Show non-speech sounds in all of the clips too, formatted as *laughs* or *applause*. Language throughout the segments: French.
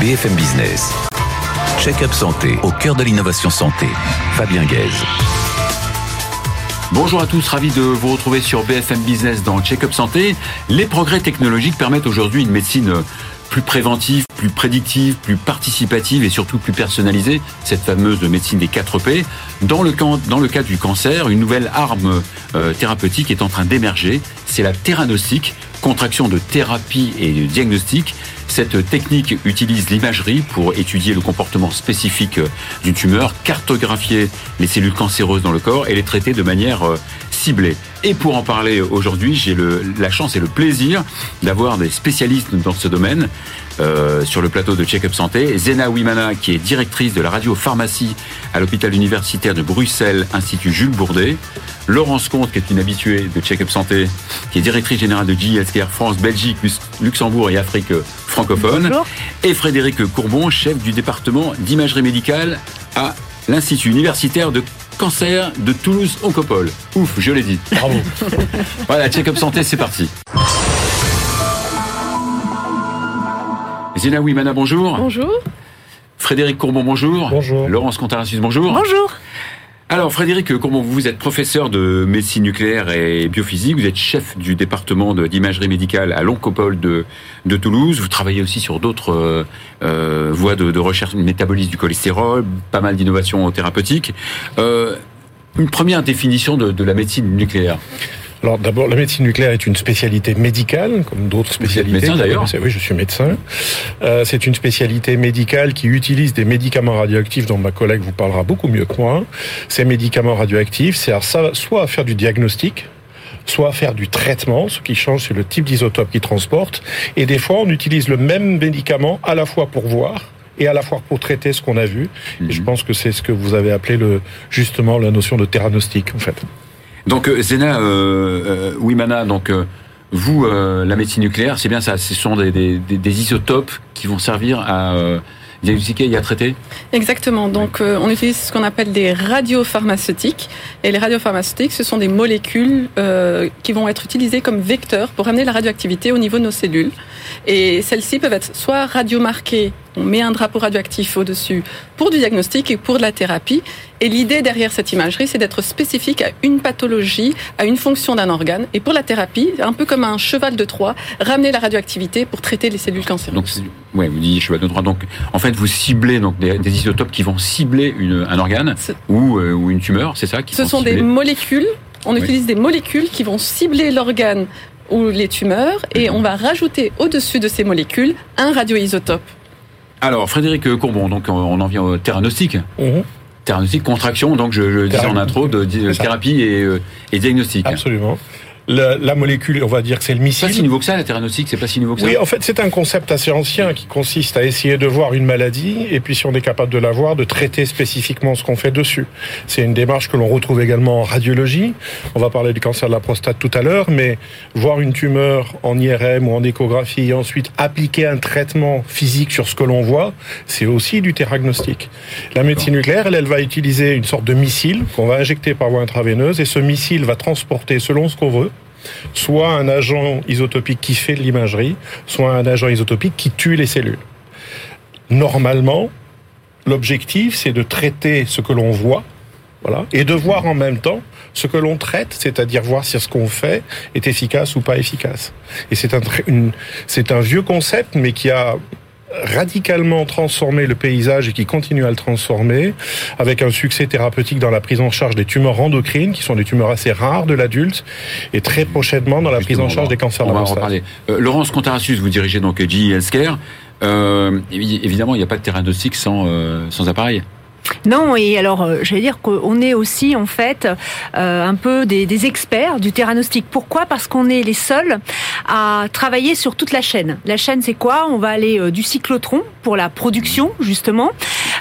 BFM Business. Check-up santé au cœur de l'innovation santé. Fabien Guèze. Bonjour à tous, ravi de vous retrouver sur BFM Business dans Check-up Santé. Les progrès technologiques permettent aujourd'hui une médecine plus préventive, plus prédictive, plus participative et surtout plus personnalisée, cette fameuse médecine des 4 P. Dans le, cas du cancer, une nouvelle arme euh, thérapeutique est en train d'émerger, c'est la theranostique, contraction de thérapie et de diagnostic. Cette technique utilise l'imagerie pour étudier le comportement spécifique d'une tumeur, cartographier les cellules cancéreuses dans le corps et les traiter de manière euh, ciblée. Et pour en parler aujourd'hui, j'ai la chance et le plaisir d'avoir des spécialistes dans ce domaine euh, sur le plateau de Check-up Santé. Zena Wimana, qui est directrice de la radiopharmacie à l'hôpital universitaire de Bruxelles, Institut Jules Bourdet. Laurence Comte, qui est une habituée de Check-up Santé, qui est directrice générale de GE Healthcare France, Belgique, Luxembourg et Afrique francophone. Et Frédéric Courbon, chef du département d'imagerie médicale à l'Institut universitaire de cancer de Toulouse Oncopole. Ouf, je l'ai dit. Bravo. *laughs* voilà, check-up santé, c'est parti. Zina Wimana, bonjour. Bonjour. Frédéric Courbon, bonjour. Bonjour. Laurence Contarassus, bonjour. Bonjour. Alors Frédéric Courbon, vous êtes professeur de médecine nucléaire et biophysique, vous êtes chef du département d'imagerie médicale à l'Oncopole de, de Toulouse, vous travaillez aussi sur d'autres euh, euh voies de, de recherche métabolisme du cholestérol, pas mal d'innovations thérapeutiques. Euh, une première définition de, de la médecine nucléaire. Alors d'abord, la médecine nucléaire est une spécialité médicale, comme d'autres spécialités. Vous êtes médecin d'ailleurs Oui, je suis médecin. Euh, c'est une spécialité médicale qui utilise des médicaments radioactifs dont ma collègue vous parlera beaucoup mieux que moi. Ces médicaments radioactifs servent soit à faire du diagnostic, soit à faire du traitement. Ce qui change, c'est le type d'isotope qui transporte. Et des fois, on utilise le même médicament à la fois pour voir et à la fois pour traiter ce qu'on a vu. Et je mhm. pense que c'est ce que vous avez appelé le, justement la notion de theranostic, en fait. Donc euh, Zena euh, euh, Wimana, donc vous, la médecine nucléaire, c'est bien ça, ce sont des, des, des, isotopes qui vont servir à diagnostiquer et à traiter Exactement. Donc, on utilise ce qu'on appelle des radiopharmaceutiques. Et les radiopharmaceutiques, ce sont des molécules qui vont être utilisées comme vecteurs pour amener la radioactivité au niveau de nos cellules. Et celles-ci peuvent être soit radiomarquées on met un drapeau radioactif au-dessus pour du diagnostic et pour de la thérapie. Et l'idée derrière cette imagerie, c'est d'être spécifique à une pathologie, à une fonction d'un organe. Et pour la thérapie, un peu comme un cheval de Troie, ramener la radioactivité pour traiter les cellules cancéreuses. Donc, ouais, vous dites cheval de Troie. Donc, en fait, vous ciblez donc des, isotopes qui vont cibler un organe ou, euh, ou, une tumeur, c'est ça qui Ce sont des molécules. On utilise des molécules qui vont cibler l'organe ou les tumeurs et on va rajouter au-dessus de ces molécules un radioisotope. Alors, Frédéric Courbon, donc on en vient au theranostic. Mmh. contraction, donc je, je disais en intro, de, thérapie et, euh, et diagnostic. Absolument la, la, molécule, on va dire que c'est le missile. C'est pas si nouveau que ça, la theranostique, c'est pas si nouveau que ça. Oui, en fait, c'est un concept assez ancien qui consiste à essayer de voir une maladie et puis si on est capable de la voir, de traiter spécifiquement ce qu'on fait dessus. C'est une démarche que l'on retrouve également en radiologie. On va parler du cancer de la prostate tout à l'heure, mais voir une tumeur en IRM ou en échographie et ensuite appliquer un traitement physique sur ce que l'on voit, c'est aussi du théragnostic. La médecine nucléaire, elle, elle va utiliser une sorte de missile qu'on va injecter par voie intraveineuse et ce missile va transporter selon ce qu'on veut soit un agent isotopique qui fait de l'imagerie, soit un agent isotopique qui tue les cellules. Normalement, l'objectif, c'est de traiter ce que l'on voit, voilà, et de voir en même temps ce que l'on traite, c'est-à-dire voir si ce qu'on fait est efficace ou pas efficace. Et c'est un, c'est un vieux concept, mais qui a radicalement transformé le paysage et qui continue à le transformer, avec un succès thérapeutique dans la prise en charge des tumeurs endocrines, qui sont des tumeurs assez rares de l'adulte, et très prochainement dans la prise en charge des cancers de la prostate. Euh, Laurence Contarassus, vous dirigez donc GE Healthcare. Euh, évidemment, il n'y a pas de terrain de sans, euh, sans appareil. Non, et alors euh, j'allais dire qu'on est aussi en fait euh, un peu des, experts du terranostic. Pourquoi? Parce qu'on est les seuls à travailler sur toute la chaîne. La chaîne, c'est quoi? On va aller euh, du cyclotron pour la production justement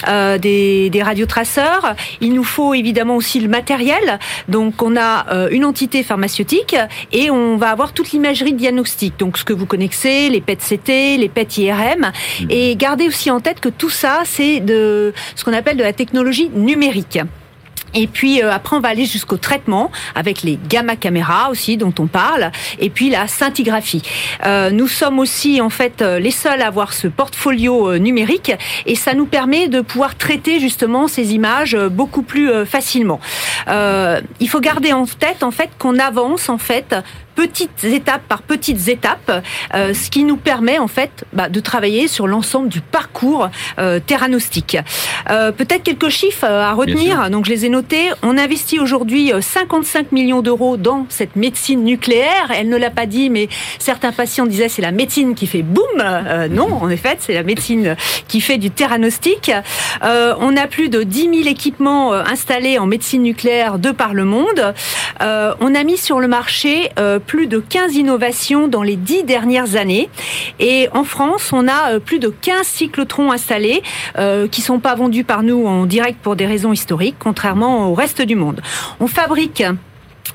euh, des, des radiotraceurs. Il nous faut évidemment aussi le matériel. Donc on a euh, une entité pharmaceutique et on va avoir toute l'imagerie diagnostique. Donc ce que vous connaissez, les PET-CT, les PET-IRM. Mmh. Et gardez aussi en tête que tout ça, c'est de ce qu'on appelle de la technologie numérique. Et puis euh, après, on va aller jusqu'au traitement avec les gamma caméras aussi dont on parle, et puis la scintigraphie. Euh, nous sommes aussi en fait euh, les seuls à avoir ce portfolio numérique, et ça nous permet de pouvoir traiter justement ces images beaucoup plus facilement. il faut garder en tête en fait qu'on avance en fait petites étapes par petites étapes, euh, ce qui nous permet en fait bah, de travailler sur l'ensemble du parcours euh, terranostique. Euh, Peut-être quelques chiffres euh, à retenir. Donc je les ai notés. On investit aujourd'hui 55 euh, millions d'euros dans cette médecine nucléaire. Elle ne l'a pas dit, mais certains patients disaient c'est la médecine qui fait boum. non, en effet, c'est la médecine qui fait du terranostique. on a plus de 10 000 équipements installés en médecine nucléaire de par le monde. on a mis sur le marché plus de 15 innovations dans les 10 dernières années. Et en France, on a euh, plus de 15 cyclotrons installés euh, qui sont pas vendus par nous en direct pour des raisons historiques, contrairement au reste du monde. On fabrique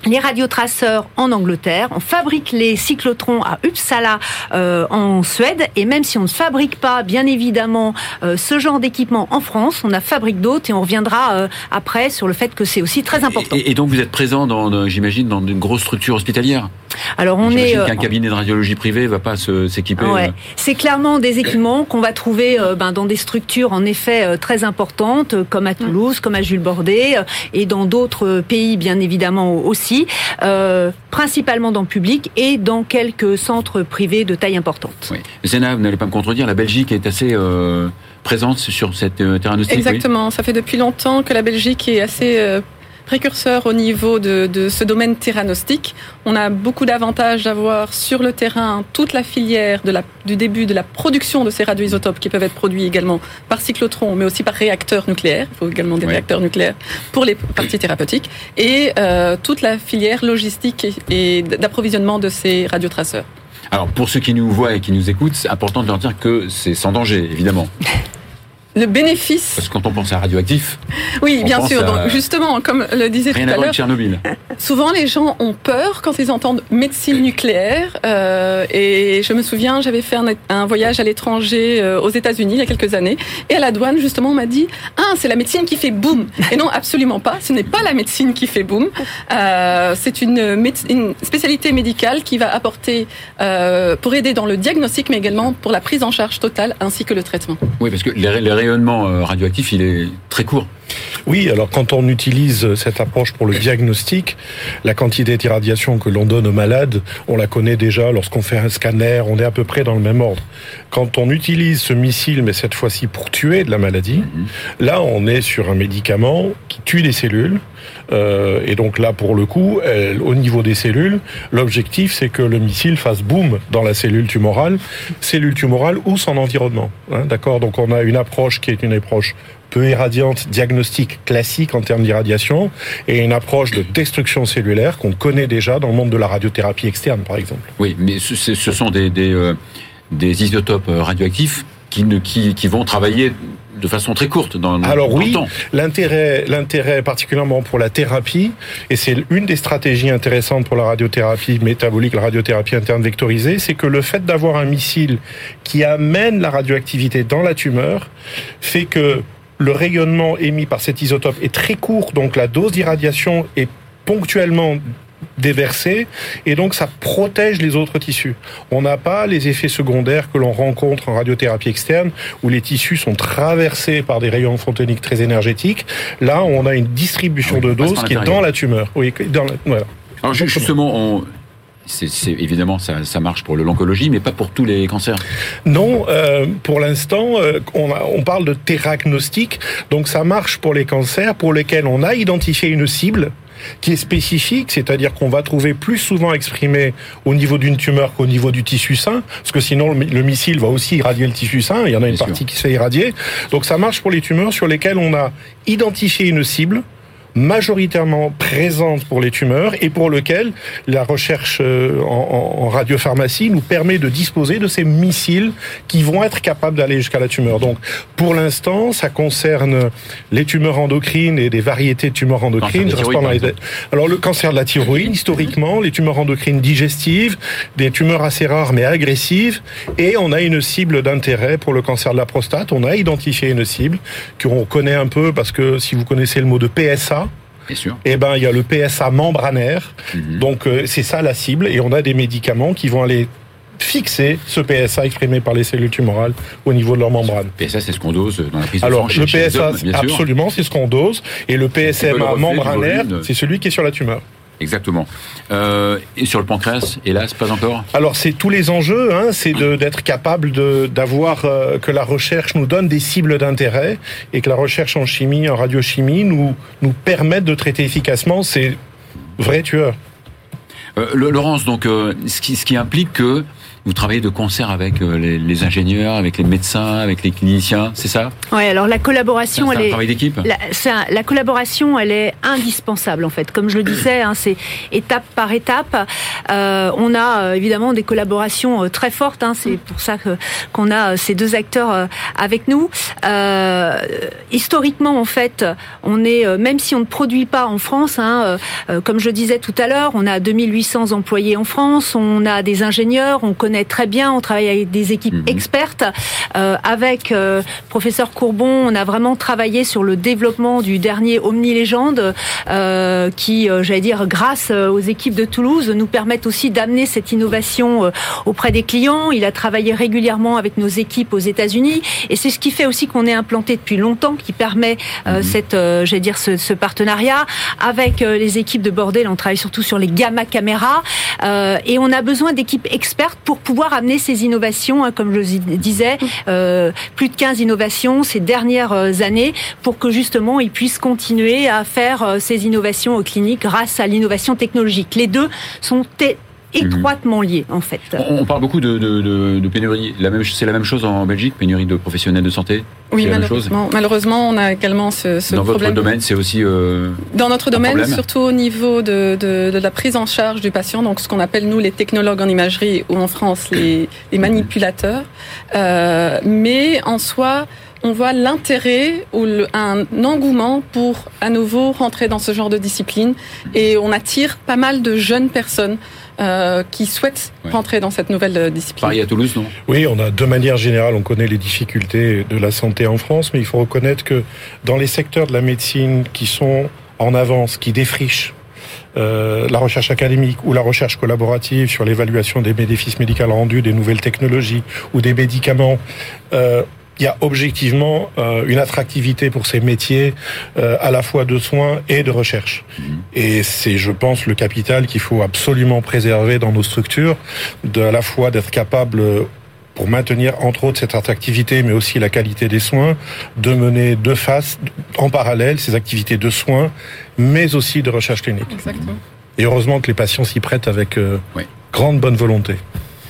les radiotraceurs en Angleterre, on fabrique les cyclotrons à Uppsala euh, en Suède, et même si on ne fabrique pas, bien évidemment, euh, ce genre d'équipement en France, on a fabrique d'autres et on reviendra euh, après sur le fait que c'est aussi très important. Et, donc vous êtes présent, dans, j'imagine, dans une grosse structure hospitalière? Alors on est qu'un cabinet de radiologie privée va pas s'équiper. Ouais. C'est clairement des équipements qu'on va trouver ben, dans des structures en effet très importantes, comme à Toulouse, comme à Jules Bordet, et dans d'autres pays bien évidemment aussi euh, principalement dans le public et dans quelques centres privés de taille importante. Oui. Zéna, vous n'allez pas me contredire, la Belgique est assez euh, présente sur cette euh, terrain Exactement, ça fait depuis longtemps que la Belgique est assez précurseur au niveau de, de ce domaine terranostique. On a beaucoup d'avantages d'avoir sur le terrain toute la filière de la, du début de la production de ces radioisotopes qui peuvent être produits également par cyclotron, mais aussi par réacteurs nucléaires. Il faut également des réacteurs nucléaires pour les parties thérapeutiques et euh, toute la filière logistique et, d'approvisionnement de ces radiotraceurs. Alors pour ceux qui nous voient et qui nous écoutent, c'est important de leur dire que c'est sans danger, évidemment. *laughs* le bénéfice. Parce que quand on pense à radioactif. Oui, bien sûr. Donc justement, comme le disait rien tout à, l'heure, Tchernobyl. Souvent, les gens ont peur quand ils entendent médecine nucléaire. Euh, et je me souviens, j'avais fait un, un, voyage à l'étranger euh, aux États-Unis il y a quelques années, et à la douane, justement, on m'a dit ah, c'est la médecine qui fait boum. Et non, absolument pas. Ce n'est pas la médecine qui fait boum. Euh, c'est une, une, spécialité médicale qui va apporter pour aider dans le diagnostic, mais également pour la prise en charge totale ainsi que le traitement. Oui, parce que les, les rayonnement euh, radioactif, il est très court. Oui, alors quand on utilise cette approche pour le diagnostic, la quantité d'irradiation que l'on donne aux malades, on la connaît déjà lorsqu'on fait un scanner, on est à peu près dans le même ordre. Quand on utilise ce missile, mais cette fois-ci pour tuer de la maladie, mhm. là on est sur un médicament qui tue des cellules. Euh, et donc là, pour le coup, au niveau des cellules, l'objectif c'est que le missile fasse boum dans la cellule tumorale, cellule tumorale ou son environnement. Hein, D'accord? Donc on a une approche qui est une approche peu irradiante, diagnostic classique en termes d'irradiation, et une approche de destruction cellulaire qu'on connaît déjà dans le monde de la radiothérapie externe, par exemple. Oui, mais ce, ce sont des, des, euh, des isotopes euh, radioactifs qui, ne, qui, qui vont travailler de façon très courte dans, Alors oui, l'intérêt, l'intérêt particulièrement pour la thérapie, et c'est une des stratégies intéressantes pour la radiothérapie métabolique, la radiothérapie interne vectorisée, c'est que le fait d'avoir un missile qui amène la radioactivité dans la tumeur fait que le rayonnement émis par cet isotope est très court, donc la dose d'irradiation est ponctuellement déversée et donc ça protège les autres tissus. On n'a pas les effets secondaires que l'on rencontre en radiothérapie externe où les tissus sont traversés par des rayons photoniques très énergétiques. Là, on a une distribution de dose qui est dans la tumeur. Oui, dans la, voilà. Alors justement, on, c'est évidemment ça, ça, marche pour l'oncologie, mais pas pour tous les cancers. Non, euh, pour l'instant, euh, on, on, parle de théragnostic, donc ça marche pour les cancers pour lesquels on a identifié une cible qui est spécifique, c'est-à-dire qu'on va trouver plus souvent exprimé au niveau d'une tumeur qu'au niveau du tissu sain, parce que sinon le, missile va aussi irradier le tissu sain, il y en a une partie qui se fait irradier. Donc ça marche pour les tumeurs sur lesquelles on a identifié une cible, majoritairement présente pour les tumeurs et pour lequel la recherche euh, en, radiopharmacie nous permet de disposer de ces missiles qui vont être capables d'aller jusqu'à la tumeur. Donc, pour l'instant, ça concerne les tumeurs endocrines et des variétés de tumeurs endocrines. Alors, le cancer de la thyroïde, historiquement, les tumeurs endocrines digestives, des tumeurs assez rares mais agressives, et on a une cible d'intérêt pour le cancer de la prostate. On a identifié une cible qu'on connaît un peu parce que si vous connaissez le mot de PSA, Bien sûr. eh ben il y a le PSA membranaire. Mhm. Donc euh, c'est ça la cible et on a des médicaments qui vont aller fixer ce PSA exprimé par les cellules tumorales au niveau de leur membrane. PSA, c'est ce qu'on dose dans la prise de Alors le PSA, hommes, absolument, c'est ce qu'on dose, et le le PSMA membranaire, c'est celui qui est sur la tumeur. Exactement. Euh, et sur le pancréas, hélas, pas encore. Alors c'est tous les enjeux, hein, c'est d'être capable d'avoir euh, que la recherche nous donne des cibles d'intérêt et que la recherche en chimie, en radiochimie, nous nous permette de traiter efficacement ces vrais tueurs. Euh, Laurence, donc, ce, qui, ce qui implique que vous travaillez de concert avec euh, les, les ingénieurs, avec les médecins, avec les cliniciens, c'est ça? Ouais, alors la C'est collaboration, un elle est. travail d'équipe? La, c'est un- la collaboration, elle est indispensable en fait. Comme je le disais, hein, c'est étape par étape. Euh, on a euh, évidemment des collaborations très fortes. Hein, c'est pour ça que qu'on a ces deux acteurs avec nous. Euh, historiquement, en fait, on est même si on ne produit pas en France, hein, euh, comme je disais tout à l'heure, on a 2800 employés en France. On a des ingénieurs, on connaît très bien, on travaille avec des équipes Mhm. expertes. Euh, avec euh, professeur Courbon, on a vraiment travaillé sur le développement du dernier Omni Légende, euh, qui, euh, j'allais dire, grâce aux équipes de Toulouse, nous permettent aussi d'amener cette innovation auprès des clients. Il a travaillé régulièrement avec nos équipes aux États-Unis, et c'est ce qui fait aussi qu'on est implanté depuis longtemps, qui permet Mhm. cette, j'allais dire, ce, ce partenariat avec les équipes de Bordel. On travaille surtout sur les gamma caméras, euh, et on a besoin d'équipes expertes pour pouvoir amener ces innovations, hein, comme je disais, euh, plus de 15 innovations ces dernières euh, années, pour que justement ils puissent continuer à faire ces innovations aux cliniques grâce à l'innovation technologique. Les deux sont étroitement liés en fait. on, parle beaucoup de, de, de, de pénurie. La même, c'est la même chose en Belgique, pénurie de professionnels de santé. Oui, malheureusement, malheureusement, on a également ce, ce Dans votre problème. domaine, c'est aussi. euh, Dans notre domaine, problème surtout au niveau de, de, de la prise en charge du patient, donc ce qu'on appelle nous les technologues en imagerie ou en France les, les manipulateurs. Euh, mais en soi, on voit l'intérêt ou le, un engouement pour à nouveau rentrer dans ce genre de discipline et on attire pas mal de jeunes personnes euh, qui souhaitent Ouais. rentrer dans cette nouvelle euh, discipline. Pareil à Toulouse, non? Oui, on a de manière générale, on connaît les difficultés de la santé en France, mais il faut reconnaître que dans les secteurs de la médecine qui sont en avance, qui défrichent euh, la recherche académique ou la recherche collaborative sur l'évaluation des bénéfices médicaux rendus, des nouvelles technologies ou des médicaments, euh, il y a objectivement euh, une attractivité pour ces métiers euh, à la fois de soins et de recherche. Et c'est, je pense, le capital qu'il faut absolument préserver dans nos structures, de à la fois d'être capable euh, pour maintenir entre autres cette attractivité, mais aussi la qualité des soins, de mener de face, en parallèle, ces activités de soins, mais aussi de recherche clinique. Exactement. Et heureusement que les patients s'y prêtent avec euh, Oui. grande bonne volonté.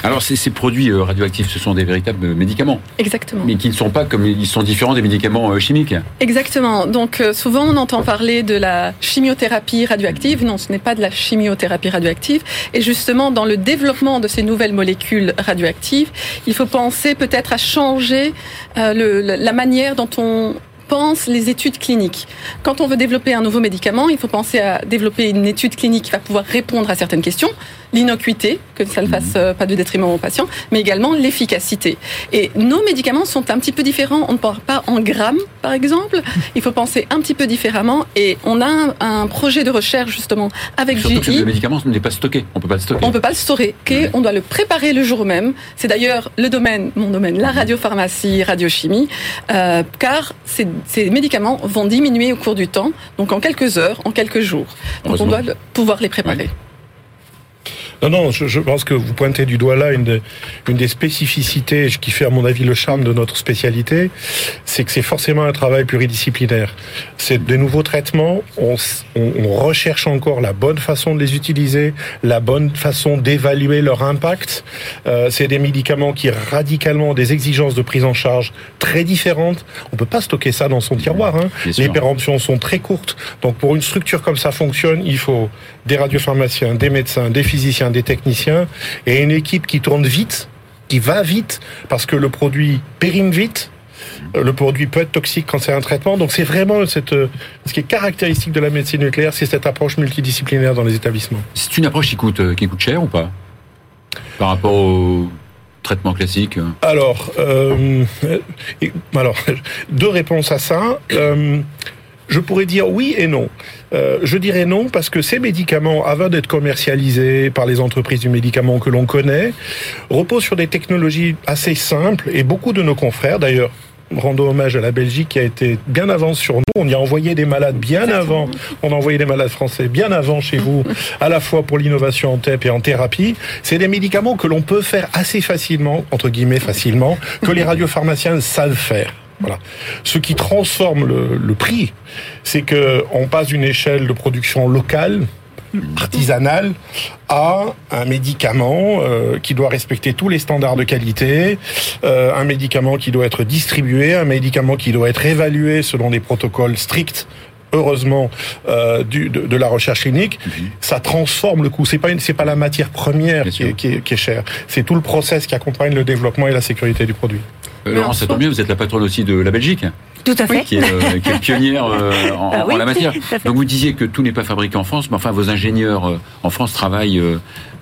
Alors, ces, ces produits euh, radioactifs, ce sont des véritables médicaments, Exactement. mais qui ne sont pas comme ils sont différents des médicaments euh, chimiques. Exactement. Donc euh, souvent on entend parler de la chimiothérapie radioactive. Non, ce n'est pas de la chimiothérapie radioactive. Et justement, dans le développement de ces nouvelles molécules radioactives, il faut penser peut-être à changer euh, le- la manière dont on pense les études cliniques. Quand on veut développer un nouveau médicament, il faut penser à développer une étude clinique qui va pouvoir répondre à certaines questions, l'innocuité, que ça ne fasse euh, pas de détriment aux patients, mais également l'efficacité. Et nos médicaments sont un petit peu différents. On ne parle pas en grammes, par exemple. *laughs* Il faut penser un petit peu différemment. Et on a un, un projet de recherche justement avec Surtout que ce GE. médicament n'est pas stocké. On peut pas le stocker. On peut pas le stocker, Ouais. on doit le préparer le jour même. C'est d'ailleurs le domaine, mon domaine, la radiopharmacie, radiochimie, euh, car ces, ces médicaments vont diminuer au cours du temps, donc en quelques heures, en quelques jours. Donc on doit le- pouvoir les préparer. Non, non, je, je pense que vous pointez du doigt là une, de- une des spécificités qui fait à mon avis le charme de notre spécialité, c'est que c'est forcément un travail pluridisciplinaire. C'est des nouveaux traitements, on, on- on recherche encore la bonne façon de les utiliser, la bonne façon d'évaluer leur impact. Euh, c'est des médicaments qui radicalement ont des exigences de prise en charge très différentes. On peut pas stocker ça dans son tiroir. Hein. Les péremptions sont très courtes. Donc pour une structure comme ça fonctionne, il faut des radiopharmaciens, des médecins, des physiciens, des techniciens et une équipe qui tourne vite, qui va vite, parce que le produit périme vite. Euh, Le produit peut être toxique quand c'est un traitement. Donc c'est vraiment cette, euh, ce qui est caractéristique de la médecine nucléaire, c'est cette approche multidisciplinaire dans les établissements. C'est une approche qui coûte, euh, qui coûte cher ou pas? Par rapport au traitement classique Alors, euh, *laughs* deux réponses à ça. Euh, Je pourrais dire oui et non. Euh, je dirais non parce que ces médicaments, avant d'être commercialisés par les entreprises du médicament que l'on connaît, reposent sur des technologies assez simples et beaucoup de nos confrères, d'ailleurs, rendons hommage à la Belgique qui a été bien avant sur nous. On y a envoyé des malades bien avant. On a envoyé des malades français bien avant chez vous, à la fois pour l'innovation en TEP et en thérapie. C'est des médicaments que l'on peut faire assez facilement, entre guillemets facilement, que les radiopharmaciens savent faire. Voilà. Ce qui transforme le, le prix, c'est que on passe d'une échelle de production locale artisanale à un médicament euh, qui doit respecter tous les standards de qualité, euh, un médicament qui doit être distribué, un médicament qui doit être évalué selon des protocoles stricts heureusement euh, du, de, de, la recherche clinique, ça transforme le coût. C'est pas c'est pas la matière première qui est, qui est, qui est chère, c'est tout le process qui accompagne le développement et la sécurité du produit. Euh, Laurence, ça tombe bien, vous êtes la patronne aussi de la Belgique. Tout à fait. Qui est, euh, qui est *laughs* pionnière euh, en, Ah oui, en la matière. *laughs* Donc vous disiez que tout n'est pas fabriqué en France, mais enfin vos ingénieurs en France travaillent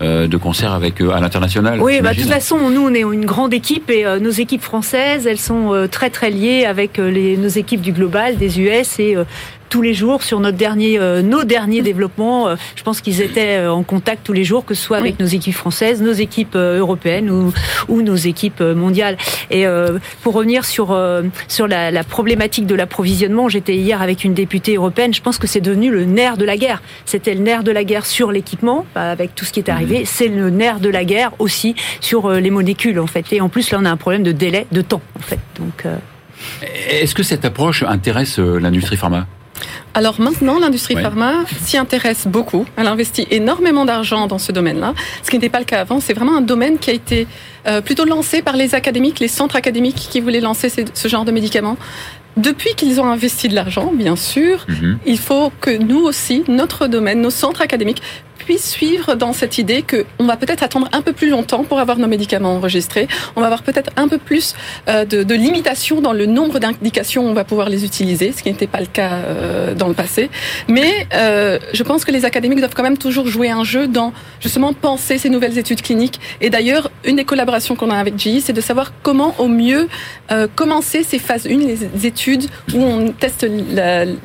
de concert avec à l'international. Oui, bah, de toute façon, nous, on est une grande équipe et nos équipes françaises, elles sont très très liées avec les, nos équipes du global, des US et tous les jours sur notre dernier, euh, nos derniers développements. euh, je pense qu'ils étaient euh, en contact tous les jours, que ce soit avec nos équipes françaises, nos équipes euh, européennes ou, ou nos équipes mondiales. Et euh, pour revenir sur euh, sur la, la problématique de l'approvisionnement, j'étais hier avec une députée européenne. Je pense que c'est devenu le nerf de la guerre. C'était le nerf de la guerre sur l'équipement, bah, avec tout ce qui est arrivé. C'est le nerf de la guerre aussi sur euh, les molécules en fait. Et en plus là, on a un problème de délai, de temps en fait. Donc euh, Est-ce que cette approche intéresse l'industrie pharma? Alors maintenant, l'industrie pharma s'y intéresse beaucoup. Elle investit énormément d'argent dans ce domaine-là, ce qui n'était pas le cas avant. C'est vraiment un domaine qui a été euh, plutôt lancé par les académiques, les centres académiques qui voulaient lancer ce genre de médicaments. Depuis qu'ils ont investi de l'argent, bien sûr, Mhm. il faut que nous aussi, notre domaine, nos centres académiques, puissent suivre dans cette idée que on va peut-être attendre un peu plus longtemps pour avoir nos médicaments enregistrés. On va avoir peut-être un peu plus euh, de, de limitation dans le nombre d'indications où on va pouvoir les utiliser, ce qui n'était pas le cas euh, dans le passé. Mais euh, je pense que les académiques doivent quand même toujours jouer un jeu dans justement penser ces nouvelles études cliniques. Et d'ailleurs, une des collaborations qu'on a avec GE, c'est de savoir comment au mieux commencer ces phases 1, les études où on teste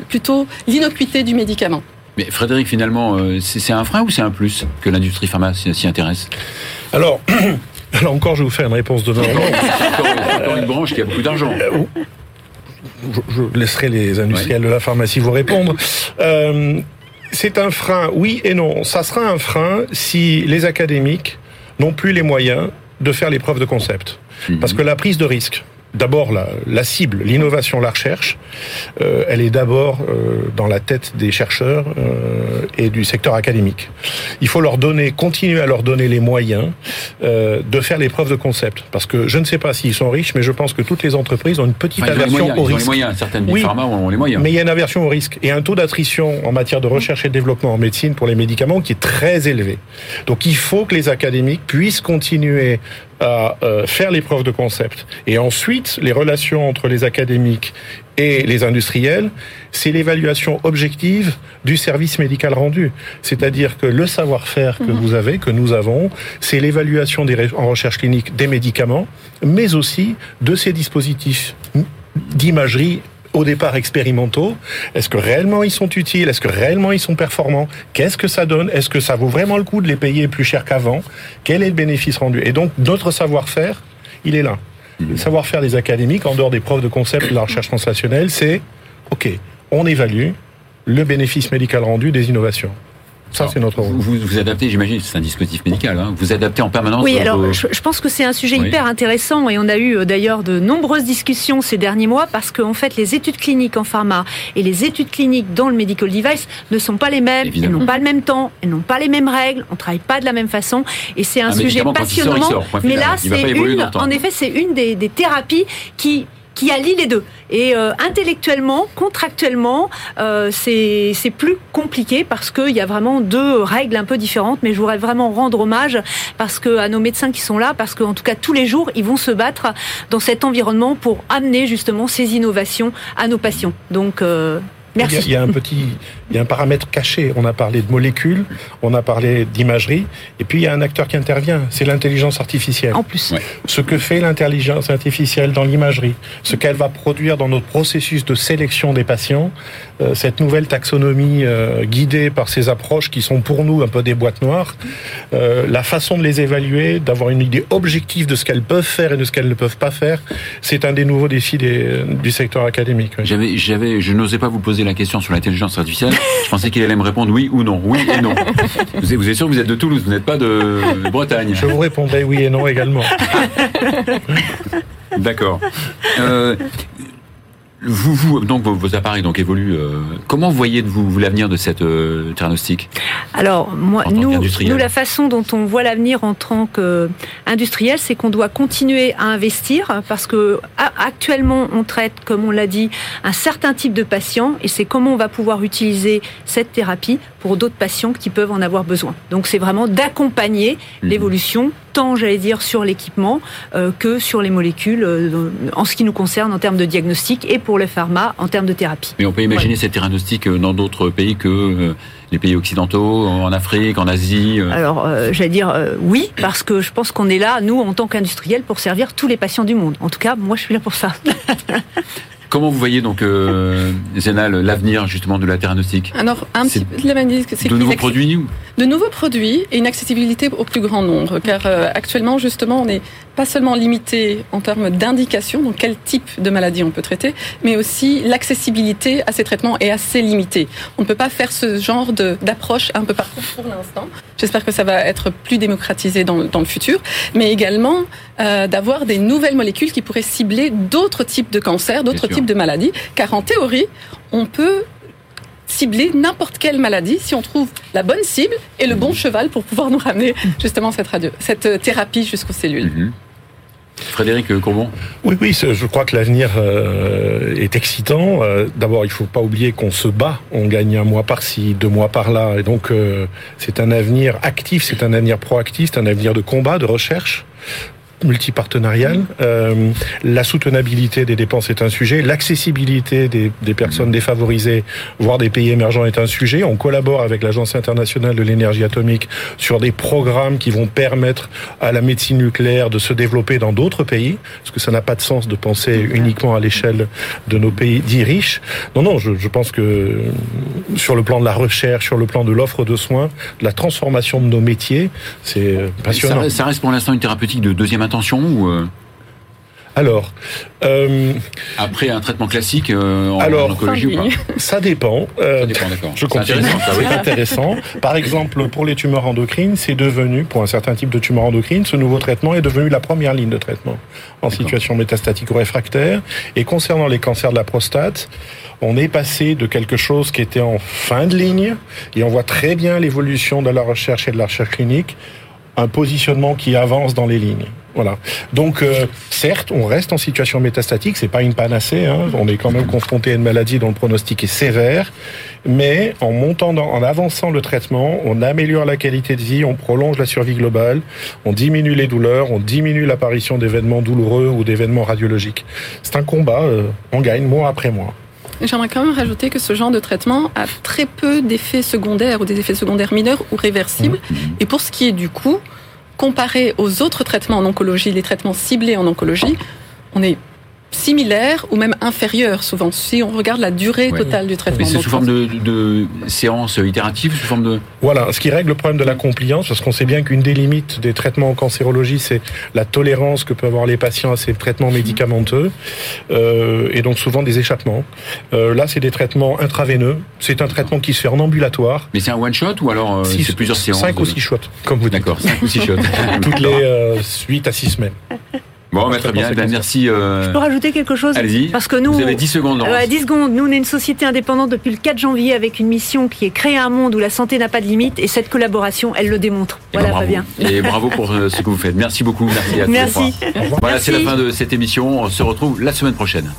plutôt l'innocuité du médicament. Mais Frédéric, finalement, euh, c'est un frein ou c'est un plus que l'industrie pharma s'y intéresse? Alors, *clears throat* là encore, je vais vous faire une réponse de non. encore une branche qui a beaucoup d'argent. je, je laisserai les industriels de la pharmacie vous répondre. Euh, c'est un frein, oui et non. Ça sera un frein si les académiques n'ont plus les moyens de faire les preuves de concept. Mhm. Parce que la prise de risque, d'abord la, la cible, l'innovation, la recherche, euh, elle est d'abord euh, dans la tête des chercheurs euh, et du secteur académique. Il faut leur donner, continuer à leur donner les moyens euh, de faire les preuves de concept. Parce que je ne sais pas s'ils sont riches, mais je pense que toutes les entreprises ont une petite Enfin, ils, aversion moyens, au ils ont les risque. moyens. Certaines Oui. pharma ont les moyens. Mais il y a une aversion au risque et un taux d'attrition en matière de recherche et de développement en médecine pour les médicaments qui est très élevé. Donc il faut que les académiques puissent continuer à euh, faire les preuves de concept. Et ensuite, les relations entre les académiques et les industriels, c'est l'évaluation objective du service médical rendu. C'est-à-dire que le savoir-faire que vous avez, que nous avons, c'est l'évaluation en recherche clinique des médicaments, mais aussi de ces dispositifs d'imagerie au départ expérimentaux. Est-ce que réellement ils sont utiles Est-ce que réellement ils sont performants Qu'est-ce que ça donne Est-ce que ça vaut vraiment le coup de les payer plus cher qu'avant Quel est le bénéfice rendu? Et donc notre savoir-faire, il est là. Le savoir-faire des académiques, en dehors des preuves de concept de la recherche translationnelle, c'est OK, on évalue le bénéfice médical rendu des innovations. Ça, c'est notre rôle. Vous, vous, vous adaptez, j'imagine, c'est un dispositif médical. Hein. Vous adaptez en permanence. Oui, alors vos- je, je pense que c'est un sujet Oui. hyper intéressant et on a eu euh, d'ailleurs de nombreuses discussions ces derniers mois parce qu'en fait les études cliniques en pharma et les études cliniques dans le medical device ne sont pas les mêmes, Évidemment. elles n'ont pas le même temps, elles n'ont pas les mêmes règles, on travaille pas de la même façon et c'est un, Un sujet médicament, quand il sort, il passionnant. sort, mais là c'est une, en effet c'est une des, des thérapies qui qui allie les deux. Et euh, intellectuellement, contractuellement, euh, c'est c'est plus compliqué parce qu'il y a vraiment deux règles un peu différentes. Mais je voudrais vraiment rendre hommage parce que à nos médecins qui sont là, parce qu'en tout cas tous les jours, ils vont se battre dans cet environnement pour amener justement ces innovations à nos patients. Donc euh, Merci. Il y, a, un petit, il y a un paramètre caché. On a parlé de molécules, on a parlé d'imagerie, et puis il y a un acteur qui intervient, c'est l'intelligence artificielle. En plus. Ce que fait l'intelligence artificielle dans l'imagerie, ce qu'elle va produire dans notre processus de sélection des patients, euh, cette nouvelle taxonomie euh, guidée par ces approches qui sont pour nous un peu des boîtes noires, euh, la façon de les évaluer, d'avoir une idée objective de ce qu'elles peuvent faire et de ce qu'elles ne peuvent pas faire, c'est un des nouveaux défis des, du secteur académique. J'avais, j'avais, je n'osais pas vous poser la question sur l'intelligence artificielle. Je pensais qu'il allait me répondre oui ou non, oui et non. Vous êtes, vous êtes sûr que vous êtes de Toulouse, vous n'êtes pas de Bretagne. Je vous répondrai oui et non également. *laughs* D'accord. Euh, vous, vous, donc vos, appareils donc évoluent. Euh, comment voyez-vous vous, l'avenir de cette euh, Alors moi, nous, nous, la façon dont on voit l'avenir en tant qu'industriel, c'est qu'on doit continuer à investir parce que actuellement on traite, comme on l'a dit, un certain type de patients et c'est comment on va pouvoir utiliser cette thérapie pour d'autres patients qui peuvent en avoir besoin. Donc c'est vraiment d'accompagner mhm. l'évolution tant, j'allais dire, sur l'équipement euh, que sur les molécules, euh, en ce qui nous concerne en termes de diagnostic et pour le pharma en termes de thérapie. Mais on peut imaginer cette diagnostic euh, dans d'autres pays que les pays occidentaux, en Afrique, en Asie Alors, j'allais dire oui, parce que je pense qu'on est là, nous, en tant qu'industriels, pour servir tous les patients du monde. En tout cas, moi, je suis là pour ça. *laughs* Comment vous voyez donc, euh, Zénal, l'avenir justement de la thérapeutique? Alors, un petit peu de la manière. De nouveaux produits De nouveaux produits et une accessibilité au plus grand nombre. Car euh, actuellement, justement, on n'est pas seulement limité en termes d'indication, donc quel type de maladie on peut traiter, mais aussi l'accessibilité à ces traitements est assez limitée. On ne peut pas faire ce genre d'approche un peu partout pour l'instant. J'espère que ça va être plus démocratisé dans, dans le futur, mais également euh, d'avoir des nouvelles molécules qui pourraient cibler d'autres types de cancers, d'autres types de maladies, car en théorie, on peut cibler n'importe quelle maladie si on trouve la bonne cible et le bon cheval pour pouvoir nous ramener justement cette, radio, cette thérapie jusqu'aux cellules. Mhm. Frédéric Courbon Oui, oui, je crois que l'avenir euh, est excitant. Euh, d'abord, il ne faut pas oublier qu'on se bat. On gagne un mois par-ci, deux mois par-là. Et donc, c'est un avenir actif, c'est un avenir proactif, c'est un avenir de combat, de recherche multipartenariale. Euh, la soutenabilité des dépenses est un sujet. L'accessibilité des, des, personnes défavorisées, voire des pays émergents, est un sujet. On collabore avec l'Agence internationale de l'énergie atomique sur des programmes qui vont permettre à la médecine nucléaire de se développer dans d'autres pays, parce que ça n'a pas de sens de penser uniquement à l'échelle de nos pays dits riches. Non, non, je, je pense que sur le plan de la recherche, sur le plan de l'offre de soins, de la transformation de nos métiers, c'est passionnant. Ça, ça reste pour l'instant une thérapeutique de deuxième intention ou euh alors, euh, après un traitement classique euh, en, alors, oncologie ou pas Ça dépend. Euh, ça dépend, d'accord. Je continue. C'est intéressant, Par exemple, pour les tumeurs endocrines, c'est devenu, pour un certain type de tumeur endocrine, ce nouveau traitement est devenu la première ligne de traitement en situation métastatique ou réfractaire. Et concernant les cancers de la prostate, on est passé de quelque chose qui était en fin de ligne, et on voit très bien l'évolution de la recherche et de la recherche clinique, un positionnement qui avance dans les lignes. Voilà. Donc, euh, certes, on reste en situation métastatique, c'est pas une panacée. Hein. On est quand même confronté à une maladie dont le pronostic est sévère, mais en montant, en avançant le traitement, on améliore la qualité de vie, on prolonge la survie globale, on diminue les douleurs, on diminue l'apparition d'événements douloureux ou d'événements radiologiques. C'est un combat. Euh, on gagne mois après mois. J'aimerais quand même rajouter que ce genre de traitement a très peu d'effets secondaires ou des effets secondaires mineurs ou réversibles. Mmh. Et pour ce qui est du coût, comparé aux autres traitements en oncologie, les traitements ciblés en oncologie, on est similaire ou même inférieur souvent si on regarde la durée totale du traitement. Mais c'est sous forme de, de, séance itérative, sous forme de... Voilà, ce qui règle le problème de la compliance, parce qu'on sait bien qu'une des limites des traitements en cancérologie, c'est la tolérance que peuvent avoir les patients à ces traitements médicamenteux, euh, et donc souvent des échappements. Euh, là, c'est des traitements intraveineux, c'est un traitement qui se fait en ambulatoire. Mais c'est un one-shot ou alors euh, c'est plusieurs séances 5 ou 6 shots, comme vous dites. D'accord, 5 ou 6 shots. *laughs* Toutes les 8 à 6 semaines. *laughs* Bon, bah, très bien. Ben, merci. Euh... Je peux rajouter quelque chose Allez-y. Parce que nous, vous avez 10 secondes. Ouais, 10 secondes. Nous, on est une société indépendante depuis le 4 janvier avec une mission qui est créer un monde où la santé n'a pas de limite. Et cette collaboration, elle le démontre. Eh ben, voilà, Fabien. Et bravo pour euh, ce que vous faites. Merci beaucoup. Merci à tous. Merci. Voilà, c'est la fin de cette émission. On se retrouve la semaine prochaine.